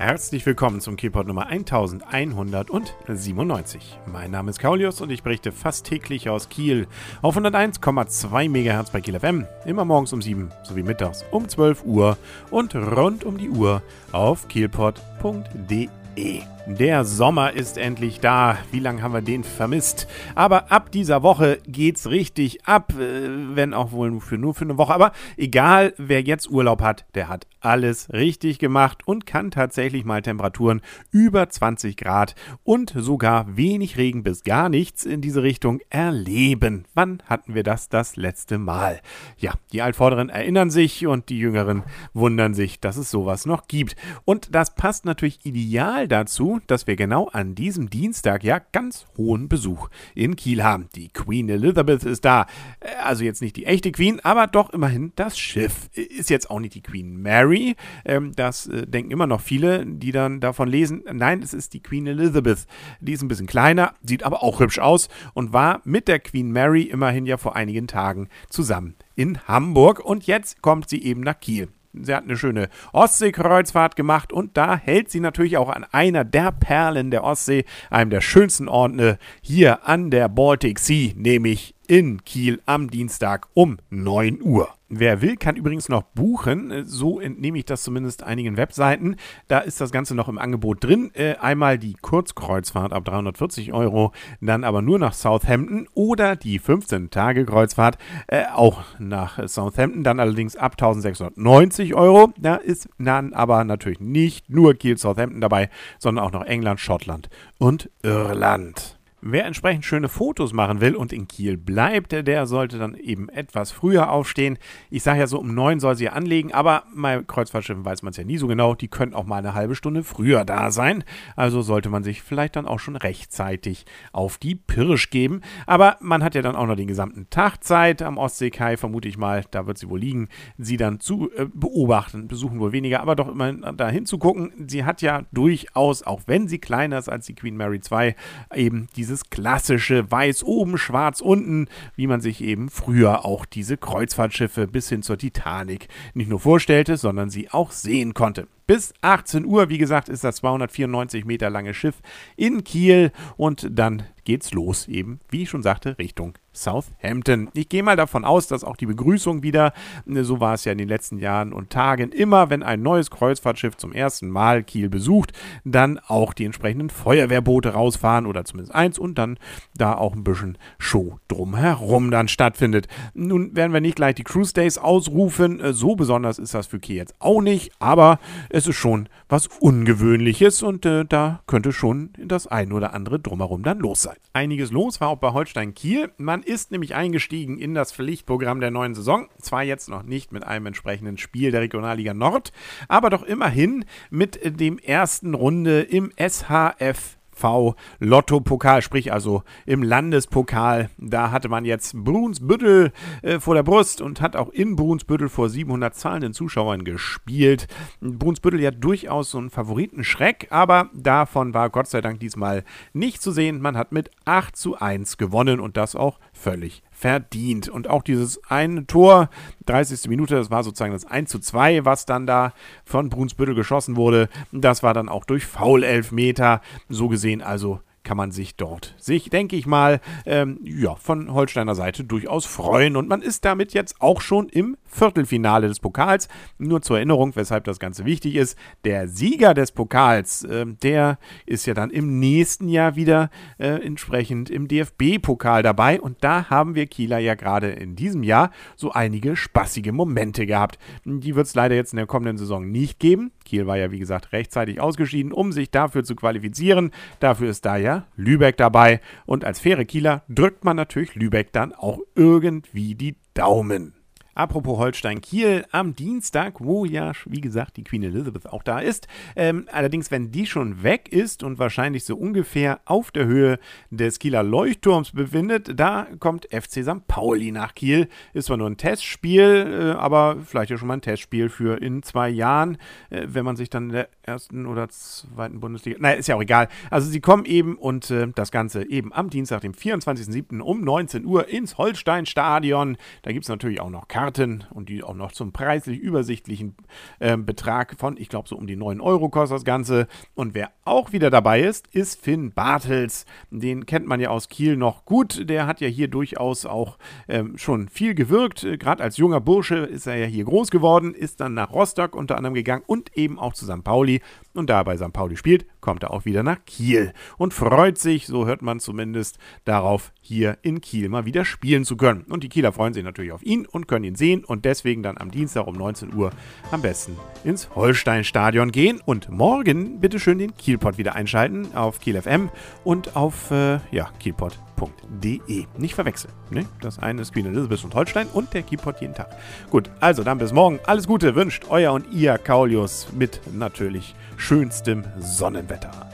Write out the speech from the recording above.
Herzlich willkommen zum Kielpot Nummer 1197. Mein Name ist Kaulius und ich berichte fast täglich aus Kiel auf 101,2 MHz bei Kiel FM, immer morgens um 7 sowie mittags um 12 Uhr und rund um die Uhr auf kielpot.de. Der Sommer ist endlich da. Wie lange haben wir den vermisst? Aber ab dieser Woche geht's richtig ab, äh, wenn auch wohl für, nur für eine Woche. Aber egal, wer jetzt Urlaub hat, der hat alles richtig gemacht und kann tatsächlich mal Temperaturen über 20 Grad und sogar wenig Regen bis gar nichts in diese Richtung erleben. Wann hatten wir das das letzte Mal? Ja, die Altvorderen erinnern sich und die Jüngeren wundern sich, dass es sowas noch gibt. Und das passt natürlich ideal dazu, dass wir genau an diesem Dienstag ja ganz hohen Besuch in Kiel haben. Die Queen Elizabeth ist da. Also jetzt nicht die echte Queen, aber doch immerhin das Schiff. Ist jetzt auch nicht die Queen Mary. Ähm, das äh, denken immer noch viele, die dann davon lesen. Nein, es ist die Queen Elizabeth. Die ist ein bisschen kleiner, sieht aber auch hübsch aus und war mit der Queen Mary immerhin ja vor einigen Tagen zusammen in Hamburg. Und jetzt kommt sie eben nach Kiel. Sie hat eine schöne Ostseekreuzfahrt gemacht und da hält sie natürlich auch an einer der Perlen der Ostsee, einem der schönsten Orte hier an der Baltic Sea, nämlich in Kiel am Dienstag um 9 Uhr. Wer will, kann übrigens noch buchen. So entnehme ich das zumindest einigen Webseiten. Da ist das Ganze noch im Angebot drin. Äh, einmal die Kurzkreuzfahrt ab 340 Euro, dann aber nur nach Southampton oder die 15-Tage-Kreuzfahrt äh, auch nach Southampton, dann allerdings ab 1690 Euro. Da ist dann aber natürlich nicht nur Kiel Southampton dabei, sondern auch noch England, Schottland und Irland. Wer entsprechend schöne Fotos machen will und in Kiel bleibt, der sollte dann eben etwas früher aufstehen. Ich sage ja so, um neun soll sie anlegen, aber bei Kreuzfahrtschiffen weiß man es ja nie so genau. Die können auch mal eine halbe Stunde früher da sein. Also sollte man sich vielleicht dann auch schon rechtzeitig auf die Pirsch geben. Aber man hat ja dann auch noch den gesamten Tag Zeit am Ostseekai, vermute ich mal. Da wird sie wohl liegen, sie dann zu äh, beobachten. Besuchen wohl weniger, aber doch immer da hinzugucken. Sie hat ja durchaus, auch wenn sie kleiner ist als die Queen Mary 2, eben diese dieses klassische Weiß oben, Schwarz unten, wie man sich eben früher auch diese Kreuzfahrtschiffe bis hin zur Titanic nicht nur vorstellte, sondern sie auch sehen konnte. Bis 18 Uhr, wie gesagt, ist das 294 Meter lange Schiff in Kiel und dann geht's los, eben, wie ich schon sagte, Richtung Southampton. Ich gehe mal davon aus, dass auch die Begrüßung wieder, ne, so war es ja in den letzten Jahren und Tagen, immer wenn ein neues Kreuzfahrtschiff zum ersten Mal Kiel besucht, dann auch die entsprechenden Feuerwehrboote rausfahren oder zumindest eins und dann da auch ein bisschen Show drumherum dann stattfindet. Nun werden wir nicht gleich die Cruise Days ausrufen, äh, so besonders ist das für Kiel jetzt auch nicht, aber es ist schon was Ungewöhnliches und äh, da könnte schon das ein oder andere drumherum dann los sein. Einiges los war auch bei Holstein Kiel. Man ist nämlich eingestiegen in das Pflichtprogramm der neuen Saison. Zwar jetzt noch nicht mit einem entsprechenden Spiel der Regionalliga Nord, aber doch immerhin mit dem ersten Runde im SHF SV Lotto-Pokal, sprich also im Landespokal. Da hatte man jetzt Brunsbüttel äh, vor der Brust und hat auch in Brunsbüttel vor 700 zahlenden Zuschauern gespielt. Brunsbüttel ja durchaus so ein Favoritenschreck, aber davon war Gott sei Dank diesmal nicht zu sehen. Man hat mit 8 zu 1 gewonnen und das auch völlig verdient. Und auch dieses eine Tor, 30. Minute, das war sozusagen das 1 zu 2, was dann da von Brunsbüttel geschossen wurde. Das war dann auch durch Foul-Elfmeter. So gesehen also kann man sich dort, sich, denke ich mal, ähm, ja, von Holsteiner Seite durchaus freuen. Und man ist damit jetzt auch schon im Viertelfinale des Pokals. Nur zur Erinnerung, weshalb das Ganze wichtig ist. Der Sieger des Pokals, äh, der ist ja dann im nächsten Jahr wieder äh, entsprechend im DFB-Pokal dabei. Und da haben wir Kieler ja gerade in diesem Jahr so einige spaßige Momente gehabt. Die wird es leider jetzt in der kommenden Saison nicht geben. Kiel war ja, wie gesagt, rechtzeitig ausgeschieden, um sich dafür zu qualifizieren. Dafür ist da ja Lübeck dabei. Und als faire Kieler drückt man natürlich Lübeck dann auch irgendwie die Daumen. Apropos Holstein-Kiel, am Dienstag, wo ja, wie gesagt, die Queen Elizabeth auch da ist. Ähm, allerdings, wenn die schon weg ist und wahrscheinlich so ungefähr auf der Höhe des Kieler Leuchtturms befindet, da kommt FC St. Pauli nach Kiel. Ist zwar nur ein Testspiel, äh, aber vielleicht ja schon mal ein Testspiel für in zwei Jahren, äh, wenn man sich dann in der ersten oder zweiten Bundesliga. Nein, ist ja auch egal. Also sie kommen eben und äh, das Ganze eben am Dienstag, dem 24.07. um 19 Uhr ins Holstein-Stadion. Da gibt es natürlich auch noch Karten Karten und die auch noch zum preislich übersichtlichen äh, Betrag von, ich glaube, so um die 9 Euro kostet das Ganze. Und wer auch wieder dabei ist, ist Finn Bartels. Den kennt man ja aus Kiel noch gut. Der hat ja hier durchaus auch ähm, schon viel gewirkt. Gerade als junger Bursche ist er ja hier groß geworden, ist dann nach Rostock unter anderem gegangen und eben auch zu St. Pauli. Und da er bei St. Pauli spielt, kommt er auch wieder nach Kiel und freut sich, so hört man zumindest, darauf, hier in Kiel mal wieder spielen zu können. Und die Kieler freuen sich natürlich auf ihn und können ihn sehen und deswegen dann am Dienstag um 19 Uhr am besten ins Holsteinstadion gehen und morgen bitte schön den Kielpot wieder einschalten auf Kiel FM und auf äh, ja, kielpot.de. Nicht verwechseln. Ne? Das eine ist Queen Elizabeth und Holstein und der Kielpot jeden Tag. Gut, also dann bis morgen. Alles Gute wünscht euer und ihr Kaulius mit natürlich schönstem Sonnenwetter.